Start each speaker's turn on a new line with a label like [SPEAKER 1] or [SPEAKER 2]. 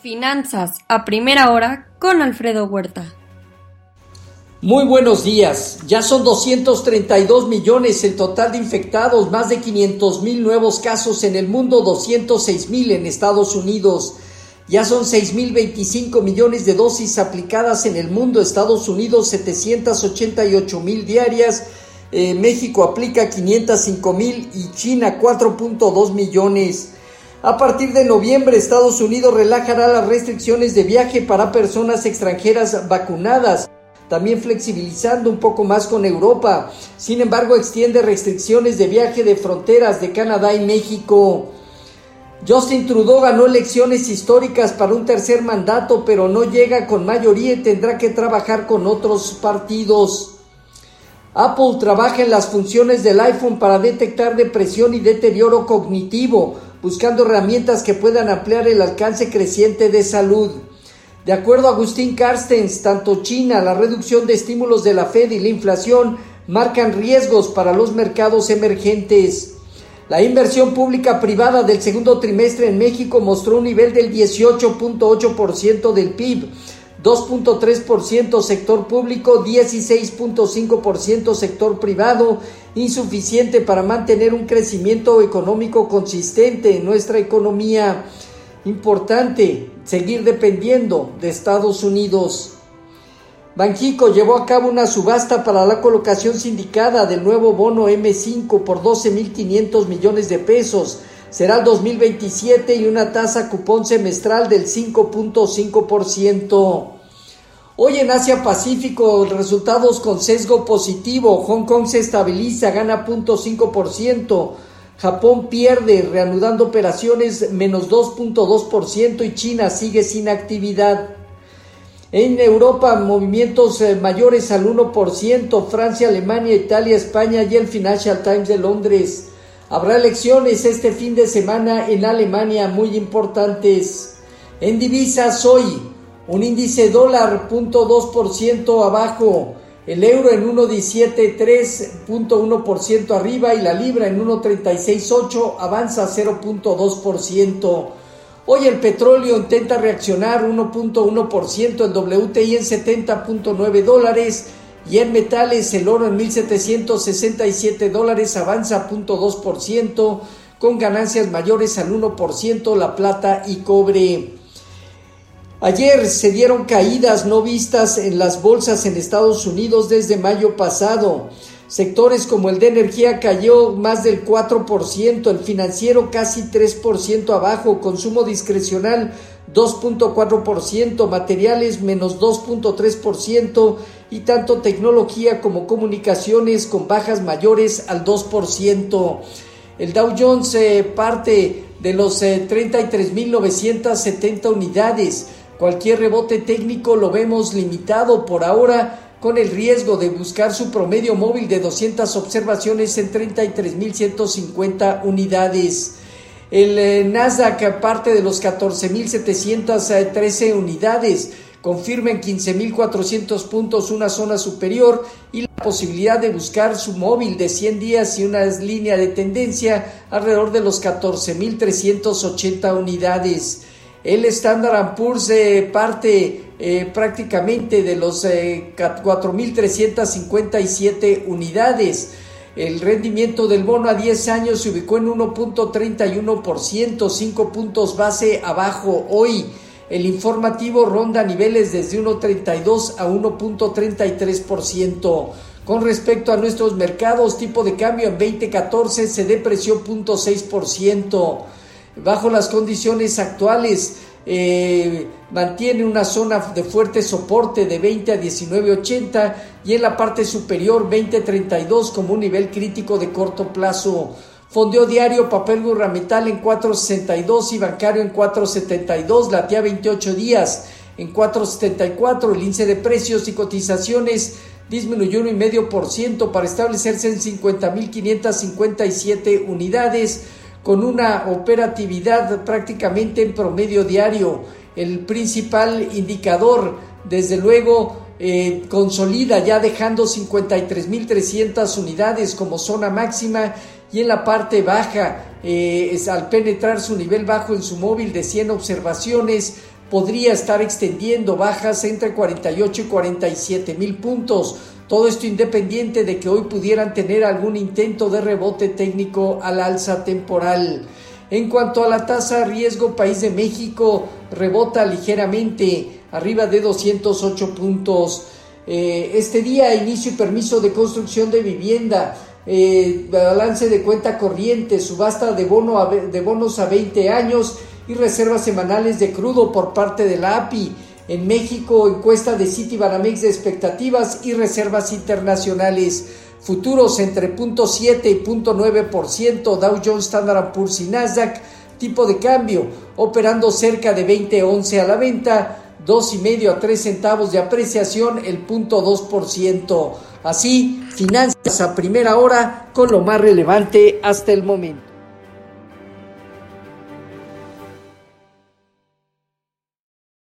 [SPEAKER 1] Finanzas a primera hora con Alfredo Huerta.
[SPEAKER 2] Muy buenos días. Ya son 232 millones el total de infectados, más de 500 mil nuevos casos en el mundo, 206 mil en Estados Unidos. Ya son 6 mil 25 millones de dosis aplicadas en el mundo, Estados Unidos 788 mil diarias, eh, México aplica 505 mil y China 4.2 millones. A partir de noviembre, Estados Unidos relajará las restricciones de viaje para personas extranjeras vacunadas, también flexibilizando un poco más con Europa. Sin embargo, extiende restricciones de viaje de fronteras de Canadá y México. Justin Trudeau ganó elecciones históricas para un tercer mandato, pero no llega con mayoría y tendrá que trabajar con otros partidos. Apple trabaja en las funciones del iPhone para detectar depresión y deterioro cognitivo buscando herramientas que puedan ampliar el alcance creciente de salud. De acuerdo a Agustín Carstens, tanto China, la reducción de estímulos de la Fed y la inflación marcan riesgos para los mercados emergentes. La inversión pública privada del segundo trimestre en México mostró un nivel del 18.8% del PIB, 2.3% sector público, 16.5% sector privado, insuficiente para mantener un crecimiento económico consistente en nuestra economía. Importante seguir dependiendo de Estados Unidos. Banjico llevó a cabo una subasta para la colocación sindicada del nuevo bono M5 por 12.500 millones de pesos. Será el 2027 y una tasa cupón semestral del 5.5%. Hoy en Asia Pacífico, resultados con sesgo positivo. Hong Kong se estabiliza, gana 0.5%. Japón pierde, reanudando operaciones menos 2.2% y China sigue sin actividad. En Europa, movimientos eh, mayores al 1%, Francia, Alemania, Italia, España y el Financial Times de Londres. Habrá elecciones este fin de semana en Alemania muy importantes. En divisas hoy, un índice dólar 0.2% abajo, el euro en 1.173.1% arriba y la libra en 1.368 avanza 0.2%. Hoy el petróleo intenta reaccionar 1.1%, el WTI en 70.9 dólares y en metales el oro en 1.767 dólares avanza 0.2% con ganancias mayores al 1%, la plata y cobre. Ayer se dieron caídas no vistas en las bolsas en Estados Unidos desde mayo pasado. Sectores como el de energía cayó más del 4%, el financiero casi 3% abajo, consumo discrecional 2.4%, materiales menos 2.3% y tanto tecnología como comunicaciones con bajas mayores al 2%. El Dow Jones eh, parte de los 33.970 eh, unidades, Cualquier rebote técnico lo vemos limitado por ahora con el riesgo de buscar su promedio móvil de 200 observaciones en 33.150 unidades. El eh, Nasdaq parte de los 14.713 unidades, confirma en 15.400 puntos una zona superior y la posibilidad de buscar su móvil de 100 días y una línea de tendencia alrededor de los 14.380 unidades. El Standard Poor's eh, parte eh, prácticamente de los 4.357 eh, unidades. El rendimiento del bono a 10 años se ubicó en 1.31%, 5 puntos base abajo hoy. El informativo ronda niveles desde 1.32 a 1.33%. Con respecto a nuestros mercados, tipo de cambio en 2014 se depreció 0.6% bajo las condiciones actuales eh, mantiene una zona de fuerte soporte de 20 a 19.80 y en la parte superior 20.32 como un nivel crítico de corto plazo. Fondeo diario, papel gubernamental en 4.62 y bancario en 4.72, latía 28 días en 4.74, el índice de precios y cotizaciones disminuyó 1,5% para establecerse en 50.557 unidades con una operatividad prácticamente en promedio diario. El principal indicador, desde luego, eh, consolida ya dejando 53.300 unidades como zona máxima y en la parte baja, eh, es, al penetrar su nivel bajo en su móvil de 100 observaciones, podría estar extendiendo bajas entre 48 y 47 mil puntos. Todo esto independiente de que hoy pudieran tener algún intento de rebote técnico al alza temporal. En cuanto a la tasa riesgo, País de México rebota ligeramente, arriba de 208 puntos. Eh, este día, inicio y permiso de construcción de vivienda, eh, balance de cuenta corriente, subasta de, bono de bonos a 20 años y reservas semanales de crudo por parte de la API. En México, encuesta de Citibanamex de expectativas y reservas internacionales. Futuros entre 0.7 y 0.9%, Dow Jones, Standard Poor's y Nasdaq. Tipo de cambio operando cerca de 20.11 a la venta, 2,5 a 3 centavos de apreciación, el 0.2%. Así, finanzas a primera hora con lo más relevante hasta el momento.